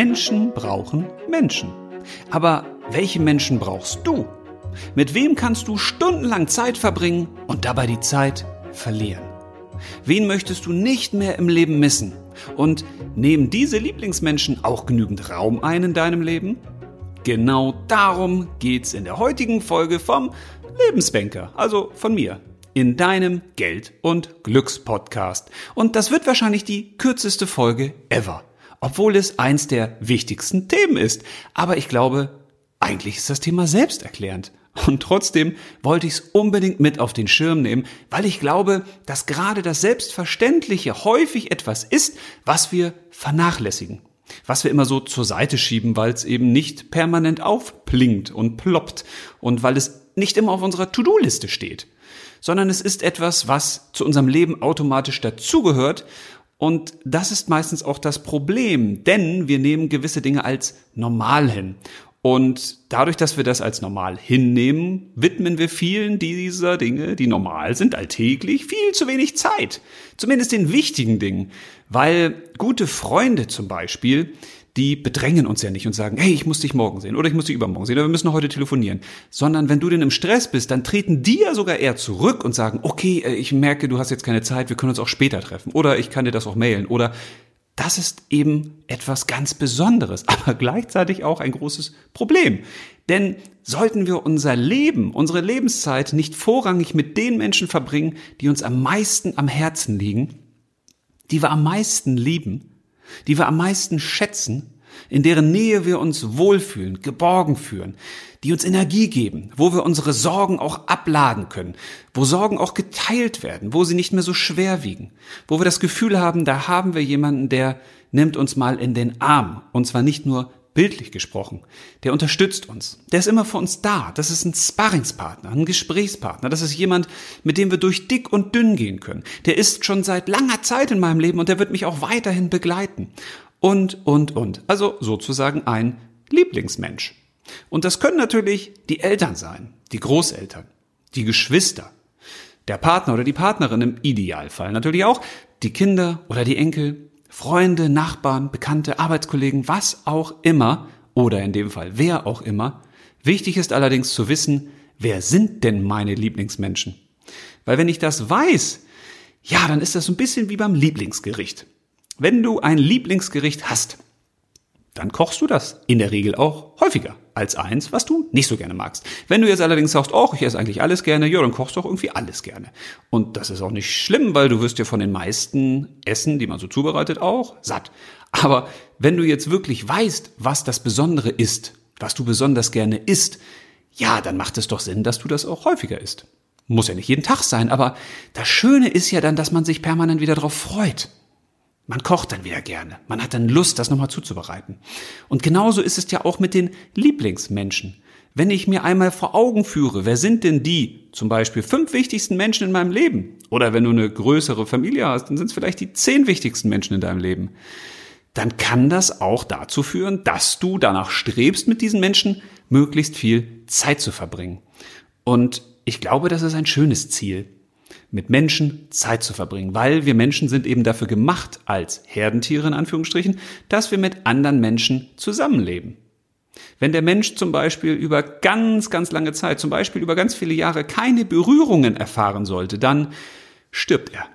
Menschen brauchen Menschen. Aber welche Menschen brauchst du? Mit wem kannst du stundenlang Zeit verbringen und dabei die Zeit verlieren? Wen möchtest du nicht mehr im Leben missen? Und nehmen diese Lieblingsmenschen auch genügend Raum ein in deinem Leben? Genau darum geht's in der heutigen Folge vom Lebensbanker, also von mir, in deinem Geld- und Glückspodcast. Und das wird wahrscheinlich die kürzeste Folge ever, obwohl es eins der wichtigsten Themen ist. Aber ich glaube, eigentlich ist das Thema selbsterklärend. Und trotzdem wollte ich es unbedingt mit auf den Schirm nehmen, weil ich glaube, dass gerade das Selbstverständliche häufig etwas ist, was wir vernachlässigen. Was wir immer so zur Seite schieben, weil es eben nicht permanent aufplinkt und ploppt und weil es nicht immer auf unserer To-Do-Liste steht, sondern es ist etwas, was zu unserem Leben automatisch dazugehört und das ist meistens auch das Problem, denn wir nehmen gewisse Dinge als normal hin. Und dadurch, dass wir das als normal hinnehmen, widmen wir vielen dieser Dinge, die normal sind, alltäglich, viel zu wenig Zeit. Zumindest den wichtigen Dingen. Weil gute Freunde zum Beispiel, die bedrängen uns ja nicht und sagen, hey, ich muss dich morgen sehen oder ich muss dich übermorgen sehen oder wir müssen heute telefonieren. Sondern wenn du denn im Stress bist, dann treten die ja sogar eher zurück und sagen, okay, äh, ich merke, du hast jetzt keine Zeit, wir können uns auch später treffen oder ich kann dir das auch mailen oder das ist eben etwas ganz Besonderes, aber gleichzeitig auch ein großes Problem. Denn sollten wir unser Leben, unsere Lebenszeit nicht vorrangig mit den Menschen verbringen, die uns am meisten am Herzen liegen, die wir am meisten lieben, die wir am meisten schätzen, in deren Nähe wir uns wohlfühlen, geborgen fühlen, die uns Energie geben, wo wir unsere Sorgen auch abladen können, wo Sorgen auch geteilt werden, wo sie nicht mehr so schwer wiegen, wo wir das Gefühl haben, da haben wir jemanden, der nimmt uns mal in den Arm, und zwar nicht nur bildlich gesprochen, der unterstützt uns, der ist immer für uns da, das ist ein Sparringspartner, ein Gesprächspartner, das ist jemand, mit dem wir durch dick und dünn gehen können, der ist schon seit langer Zeit in meinem Leben und der wird mich auch weiterhin begleiten. Und, und, und. Also sozusagen ein Lieblingsmensch. Und das können natürlich die Eltern sein, die Großeltern, die Geschwister, der Partner oder die Partnerin im Idealfall natürlich auch, die Kinder oder die Enkel, Freunde, Nachbarn, Bekannte, Arbeitskollegen, was auch immer, oder in dem Fall wer auch immer. Wichtig ist allerdings zu wissen, wer sind denn meine Lieblingsmenschen? Weil wenn ich das weiß, ja, dann ist das so ein bisschen wie beim Lieblingsgericht. Wenn du ein Lieblingsgericht hast, dann kochst du das in der Regel auch häufiger als eins, was du nicht so gerne magst. Wenn du jetzt allerdings sagst, oh, ich esse eigentlich alles gerne, ja, dann kochst du auch irgendwie alles gerne. Und das ist auch nicht schlimm, weil du wirst ja von den meisten Essen, die man so zubereitet, auch satt. Aber wenn du jetzt wirklich weißt, was das Besondere ist, was du besonders gerne isst, ja, dann macht es doch Sinn, dass du das auch häufiger isst. Muss ja nicht jeden Tag sein, aber das Schöne ist ja dann, dass man sich permanent wieder darauf freut. Man kocht dann wieder gerne. Man hat dann Lust, das nochmal zuzubereiten. Und genauso ist es ja auch mit den Lieblingsmenschen. Wenn ich mir einmal vor Augen führe, wer sind denn die, zum Beispiel fünf wichtigsten Menschen in meinem Leben? Oder wenn du eine größere Familie hast, dann sind es vielleicht die zehn wichtigsten Menschen in deinem Leben. Dann kann das auch dazu führen, dass du danach strebst, mit diesen Menschen möglichst viel Zeit zu verbringen. Und ich glaube, das ist ein schönes Ziel mit Menschen Zeit zu verbringen, weil wir Menschen sind eben dafür gemacht, als Herdentiere in Anführungsstrichen, dass wir mit anderen Menschen zusammenleben. Wenn der Mensch zum Beispiel über ganz, ganz lange Zeit, zum Beispiel über ganz viele Jahre keine Berührungen erfahren sollte, dann stirbt er.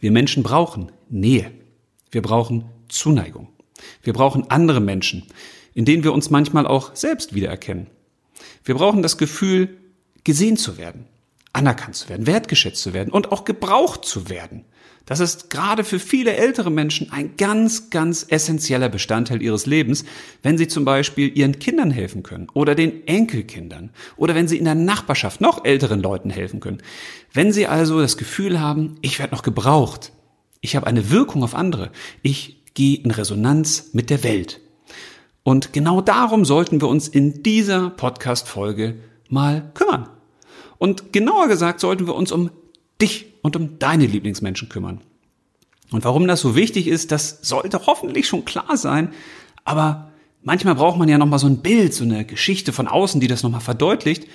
Wir Menschen brauchen Nähe. Wir brauchen Zuneigung. Wir brauchen andere Menschen, in denen wir uns manchmal auch selbst wiedererkennen. Wir brauchen das Gefühl, gesehen zu werden, anerkannt zu werden, wertgeschätzt zu werden und auch gebraucht zu werden. Das ist gerade für viele ältere Menschen ein ganz, ganz essentieller Bestandteil ihres Lebens, wenn sie zum Beispiel ihren Kindern helfen können oder den Enkelkindern oder wenn sie in der Nachbarschaft noch älteren Leuten helfen können. Wenn sie also das Gefühl haben, ich werde noch gebraucht, ich habe eine Wirkung auf andere, ich gehe in Resonanz mit der Welt. Und genau darum sollten wir uns in dieser Podcast-Folge mal kümmern. Und genauer gesagt sollten wir uns um dich und um deine Lieblingsmenschen kümmern. Und warum das so wichtig ist, das sollte hoffentlich schon klar sein. Aber manchmal braucht man ja nochmal so ein Bild, so eine Geschichte von außen, die das nochmal verdeutlicht.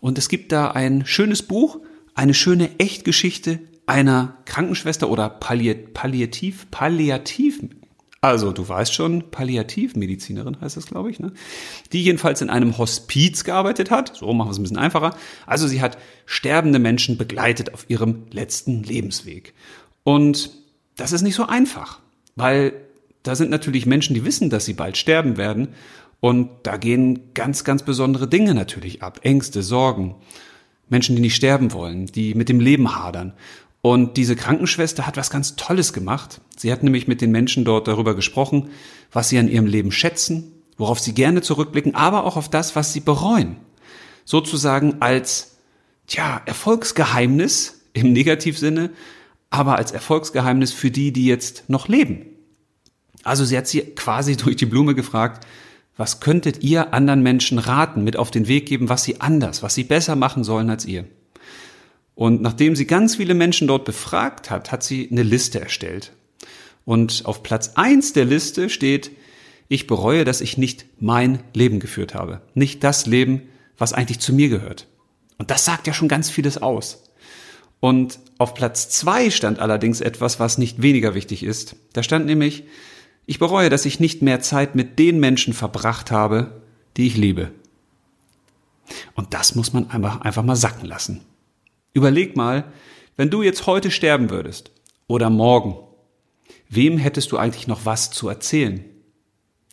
Und es gibt da ein schönes Buch, eine schöne Echtgeschichte einer Krankenschwester oder Palliativ, Palliativ, Also, du weißt schon, Palliativmedizinerin heißt das, glaube ich, ne? Die jedenfalls in einem Hospiz gearbeitet hat. So machen wir es ein bisschen einfacher. Also, sie hat sterbende Menschen begleitet auf ihrem letzten Lebensweg. Und das ist nicht so einfach, weil da sind natürlich Menschen, die wissen, dass sie bald sterben werden. Und da gehen ganz, ganz besondere Dinge natürlich ab. Ängste, Sorgen. Menschen, die nicht sterben wollen, die mit dem Leben hadern. Und diese Krankenschwester hat was ganz Tolles gemacht. Sie hat nämlich mit den Menschen dort darüber gesprochen, was sie an ihrem Leben schätzen, worauf sie gerne zurückblicken, aber auch auf das, was sie bereuen. Sozusagen als, tja, Erfolgsgeheimnis im Negativsinne, aber als Erfolgsgeheimnis für die, die jetzt noch leben. Also sie hat sie quasi durch die Blume gefragt, was könntet ihr anderen Menschen raten, mit auf den Weg geben, was sie anders, was sie besser machen sollen als ihr? Und nachdem sie ganz viele Menschen dort befragt hat, hat sie eine Liste erstellt. Und auf Platz eins der Liste steht, ich bereue, dass ich nicht mein Leben geführt habe. Nicht das Leben, was eigentlich zu mir gehört. Und das sagt ja schon ganz vieles aus. Und auf Platz zwei stand allerdings etwas, was nicht weniger wichtig ist. Da stand nämlich, ich bereue, dass ich nicht mehr Zeit mit den Menschen verbracht habe, die ich liebe. Und das muss man einfach, einfach mal sacken lassen. Überleg mal, wenn du jetzt heute sterben würdest oder morgen, wem hättest du eigentlich noch was zu erzählen?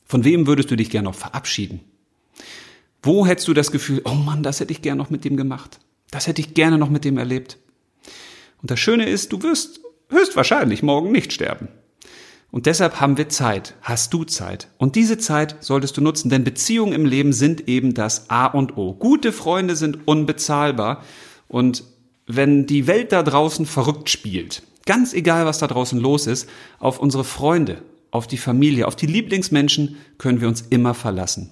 Von wem würdest du dich gern noch verabschieden? Wo hättest du das Gefühl, oh Mann, das hätte ich gern noch mit dem gemacht? Das hätte ich gerne noch mit dem erlebt? Und das Schöne ist, du wirst höchstwahrscheinlich morgen nicht sterben. Und deshalb haben wir Zeit, hast du Zeit. Und diese Zeit solltest du nutzen, denn Beziehungen im Leben sind eben das A und O. Gute Freunde sind unbezahlbar. Und wenn die Welt da draußen verrückt spielt, ganz egal, was da draußen los ist, auf unsere Freunde, auf die Familie, auf die Lieblingsmenschen können wir uns immer verlassen.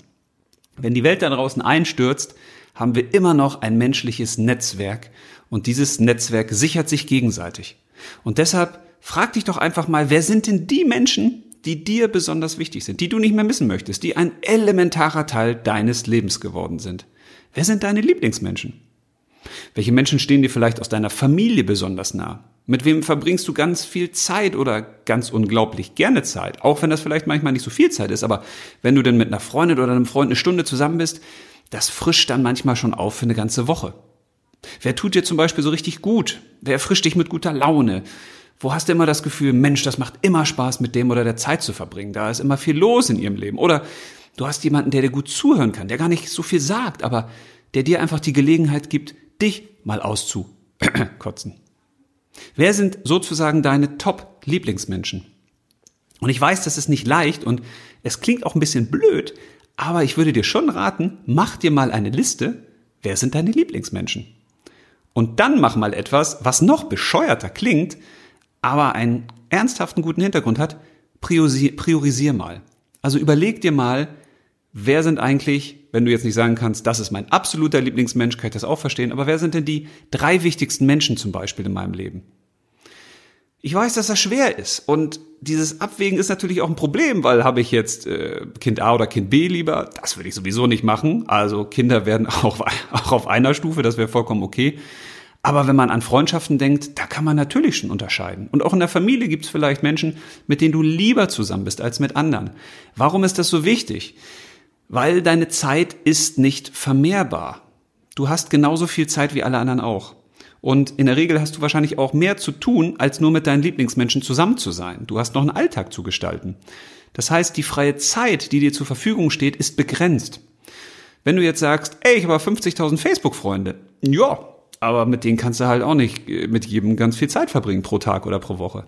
Wenn die Welt da draußen einstürzt, haben wir immer noch ein menschliches Netzwerk und dieses Netzwerk sichert sich gegenseitig. Und deshalb frag dich doch einfach mal, wer sind denn die Menschen, die dir besonders wichtig sind, die du nicht mehr missen möchtest, die ein elementarer Teil deines Lebens geworden sind? Wer sind deine Lieblingsmenschen? Welche Menschen stehen dir vielleicht aus deiner Familie besonders nah? Mit wem verbringst du ganz viel Zeit oder ganz unglaublich gerne Zeit? Auch wenn das vielleicht manchmal nicht so viel Zeit ist, aber wenn du denn mit einer Freundin oder einem Freund eine Stunde zusammen bist, das frischt dann manchmal schon auf für eine ganze Woche. Wer tut dir zum Beispiel so richtig gut? Wer erfrischt dich mit guter Laune? Wo hast du immer das Gefühl, Mensch, das macht immer Spaß, mit dem oder der Zeit zu verbringen? Da ist immer viel los in ihrem Leben. Oder du hast jemanden, der dir gut zuhören kann, der gar nicht so viel sagt, aber der dir einfach die Gelegenheit gibt, dich mal auszukotzen. Wer sind sozusagen deine Top-Lieblingsmenschen? Und ich weiß, das ist nicht leicht und es klingt auch ein bisschen blöd, aber ich würde dir schon raten, mach dir mal eine Liste, wer sind deine Lieblingsmenschen? Und dann mach mal etwas, was noch bescheuerter klingt, aber einen ernsthaften guten Hintergrund hat, priorisier, priorisier mal. Also überleg dir mal, wer sind eigentlich, wenn du jetzt nicht sagen kannst, das ist mein absoluter Lieblingsmensch, kann ich das auch verstehen, aber wer sind denn die drei wichtigsten Menschen zum Beispiel in meinem Leben? Ich weiß, dass das schwer ist und dieses Abwägen ist natürlich auch ein Problem, weil habe ich jetzt äh, Kind A oder Kind B lieber, das würde ich sowieso nicht machen. Also Kinder werden auch, auch auf einer Stufe, das wäre vollkommen okay. Aber wenn man an Freundschaften denkt, da kann man natürlich schon unterscheiden. Und auch in der Familie gibt es vielleicht Menschen, mit denen du lieber zusammen bist als mit anderen. Warum ist das so wichtig? Weil deine Zeit ist nicht vermehrbar. Du hast genauso viel Zeit wie alle anderen auch. Und in der Regel hast du wahrscheinlich auch mehr zu tun, als nur mit deinen Lieblingsmenschen zusammen zu sein. Du hast noch einen Alltag zu gestalten. Das heißt, die freie Zeit, die dir zur Verfügung steht, ist begrenzt. Wenn du jetzt sagst, ey, ich habe 50.000 Facebook-Freunde, ja, aber mit denen kannst du halt auch nicht äh, mit jedem ganz viel Zeit verbringen pro Tag oder pro Woche.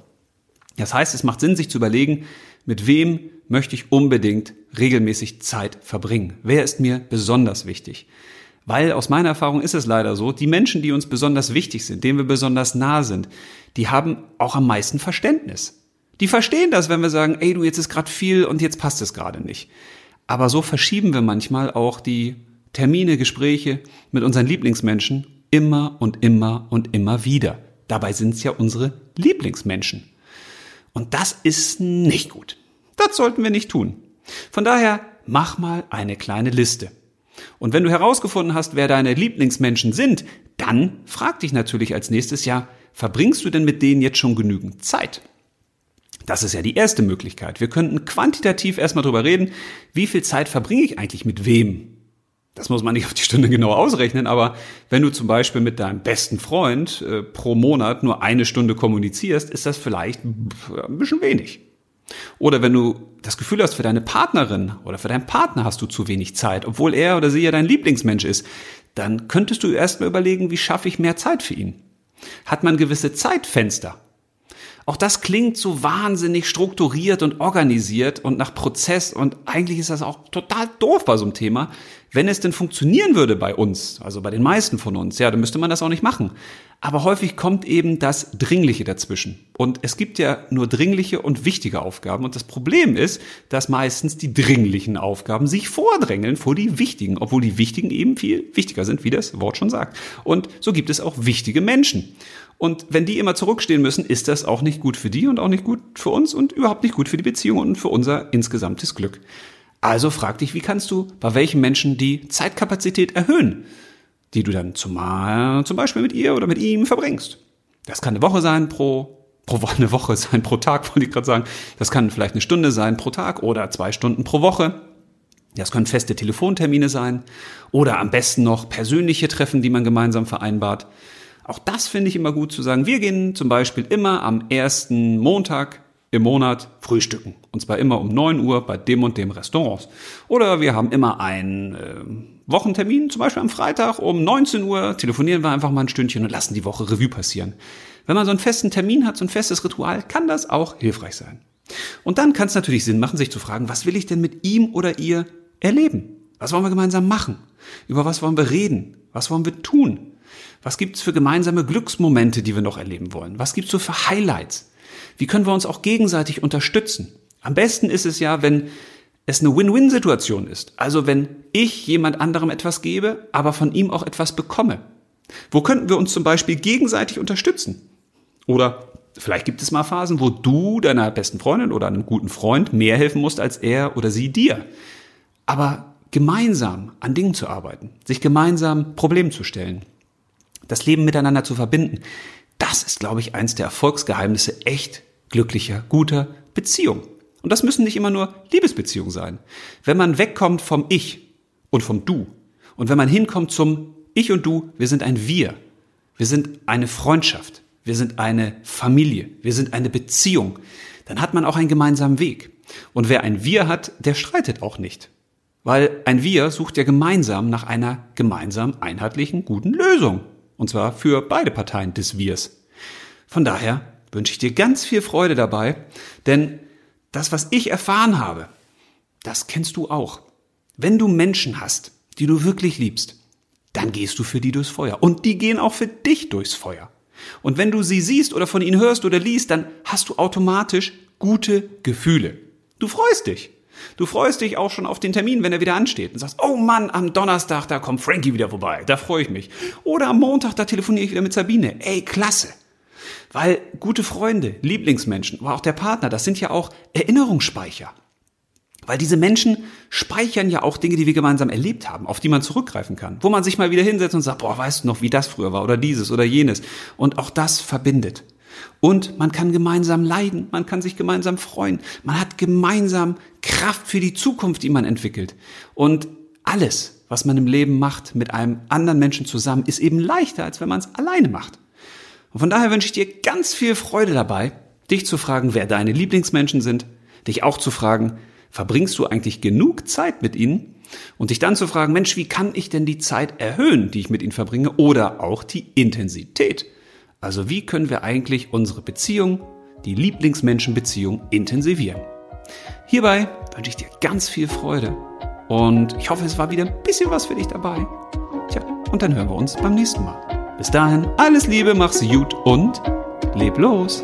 Das heißt, es macht Sinn, sich zu überlegen, mit wem möchte ich unbedingt regelmäßig Zeit verbringen? Wer ist mir besonders wichtig? Weil aus meiner Erfahrung ist es leider so, die Menschen, die uns besonders wichtig sind, denen wir besonders nah sind, die haben auch am meisten Verständnis. Die verstehen das, wenn wir sagen, ey du, jetzt ist gerade viel und jetzt passt es gerade nicht. Aber so verschieben wir manchmal auch die Termine, Gespräche mit unseren Lieblingsmenschen immer und immer und immer wieder. Dabei sind es ja unsere Lieblingsmenschen. Und das ist nicht gut. Das sollten wir nicht tun. Von daher mach mal eine kleine Liste. Und wenn du herausgefunden hast, wer deine Lieblingsmenschen sind, dann frag dich natürlich als nächstes Jahr, verbringst du denn mit denen jetzt schon genügend Zeit? Das ist ja die erste Möglichkeit. Wir könnten quantitativ erstmal drüber reden, wie viel Zeit verbringe ich eigentlich mit wem? Das muss man nicht auf die Stunde genau ausrechnen, aber wenn du zum Beispiel mit deinem besten Freund äh, pro Monat nur eine Stunde kommunizierst, ist das vielleicht ein bisschen wenig. Oder wenn du das Gefühl hast, für deine Partnerin oder für deinen Partner hast du zu wenig Zeit, obwohl er oder sie ja dein Lieblingsmensch ist, dann könntest du erstmal überlegen, wie schaffe ich mehr Zeit für ihn? Hat man gewisse Zeitfenster? Auch das klingt so wahnsinnig strukturiert und organisiert und nach Prozess und eigentlich ist das auch total doof bei so einem Thema. Wenn es denn funktionieren würde bei uns, also bei den meisten von uns, ja, dann müsste man das auch nicht machen. Aber häufig kommt eben das Dringliche dazwischen. Und es gibt ja nur dringliche und wichtige Aufgaben. Und das Problem ist, dass meistens die dringlichen Aufgaben sich vordrängeln vor die wichtigen, obwohl die wichtigen eben viel wichtiger sind, wie das Wort schon sagt. Und so gibt es auch wichtige Menschen. Und wenn die immer zurückstehen müssen, ist das auch nicht gut für die und auch nicht gut für uns und überhaupt nicht gut für die Beziehung und für unser insgesamtes Glück. Also frag dich, wie kannst du bei welchen Menschen die Zeitkapazität erhöhen, die du dann zumal, zum Beispiel mit ihr oder mit ihm verbringst. Das kann eine Woche sein pro, pro eine Woche sein pro Tag, wollte ich gerade sagen. Das kann vielleicht eine Stunde sein pro Tag oder zwei Stunden pro Woche. Das können feste Telefontermine sein oder am besten noch persönliche Treffen, die man gemeinsam vereinbart. Auch das finde ich immer gut zu sagen. Wir gehen zum Beispiel immer am ersten Montag im Monat frühstücken. Und zwar immer um 9 Uhr bei dem und dem Restaurant. Oder wir haben immer einen äh, Wochentermin, zum Beispiel am Freitag um 19 Uhr telefonieren wir einfach mal ein Stündchen und lassen die Woche Revue passieren. Wenn man so einen festen Termin hat, so ein festes Ritual, kann das auch hilfreich sein. Und dann kann es natürlich Sinn machen, sich zu fragen, was will ich denn mit ihm oder ihr erleben? Was wollen wir gemeinsam machen? Über was wollen wir reden? Was wollen wir tun? Was gibt's für gemeinsame Glücksmomente, die wir noch erleben wollen? Was gibt's so für Highlights? Wie können wir uns auch gegenseitig unterstützen? Am besten ist es ja, wenn es eine Win-Win-Situation ist. Also wenn ich jemand anderem etwas gebe, aber von ihm auch etwas bekomme. Wo könnten wir uns zum Beispiel gegenseitig unterstützen? Oder vielleicht gibt es mal Phasen, wo du deiner besten Freundin oder einem guten Freund mehr helfen musst als er oder sie dir. Aber gemeinsam an Dingen zu arbeiten, sich gemeinsam Probleme zu stellen, das Leben miteinander zu verbinden, das ist, glaube ich, eins der Erfolgsgeheimnisse echt glücklicher, guter Beziehung. Und das müssen nicht immer nur Liebesbeziehungen sein. Wenn man wegkommt vom Ich und vom Du und wenn man hinkommt zum Ich und Du, wir sind ein Wir. Wir sind eine Freundschaft. Wir sind eine Familie. Wir sind eine Beziehung. Dann hat man auch einen gemeinsamen Weg. Und wer ein Wir hat, der streitet auch nicht. Weil ein Wir sucht ja gemeinsam nach einer gemeinsam einheitlichen, guten Lösung. Und zwar für beide Parteien des Wirs. Von daher wünsche ich dir ganz viel Freude dabei, denn das, was ich erfahren habe, das kennst du auch. Wenn du Menschen hast, die du wirklich liebst, dann gehst du für die durchs Feuer. Und die gehen auch für dich durchs Feuer. Und wenn du sie siehst oder von ihnen hörst oder liest, dann hast du automatisch gute Gefühle. Du freust dich. Du freust dich auch schon auf den Termin, wenn er wieder ansteht und sagst, oh Mann, am Donnerstag, da kommt Frankie wieder vorbei, da freue ich mich. Oder am Montag, da telefoniere ich wieder mit Sabine. Ey, klasse. Weil gute Freunde, Lieblingsmenschen, aber auch der Partner, das sind ja auch Erinnerungsspeicher. Weil diese Menschen speichern ja auch Dinge, die wir gemeinsam erlebt haben, auf die man zurückgreifen kann. Wo man sich mal wieder hinsetzt und sagt, boah, weißt du noch, wie das früher war oder dieses oder jenes. Und auch das verbindet. Und man kann gemeinsam leiden, man kann sich gemeinsam freuen, man hat gemeinsam Kraft für die Zukunft, die man entwickelt. Und alles, was man im Leben macht mit einem anderen Menschen zusammen, ist eben leichter, als wenn man es alleine macht. Und von daher wünsche ich dir ganz viel Freude dabei, dich zu fragen, wer deine Lieblingsmenschen sind, dich auch zu fragen, verbringst du eigentlich genug Zeit mit ihnen? Und dich dann zu fragen, Mensch, wie kann ich denn die Zeit erhöhen, die ich mit ihnen verbringe, oder auch die Intensität? Also wie können wir eigentlich unsere Beziehung, die Lieblingsmenschenbeziehung, intensivieren? Hierbei wünsche ich dir ganz viel Freude und ich hoffe, es war wieder ein bisschen was für dich dabei. Tja, und dann hören wir uns beim nächsten Mal. Bis dahin, alles Liebe, mach's gut und leb los!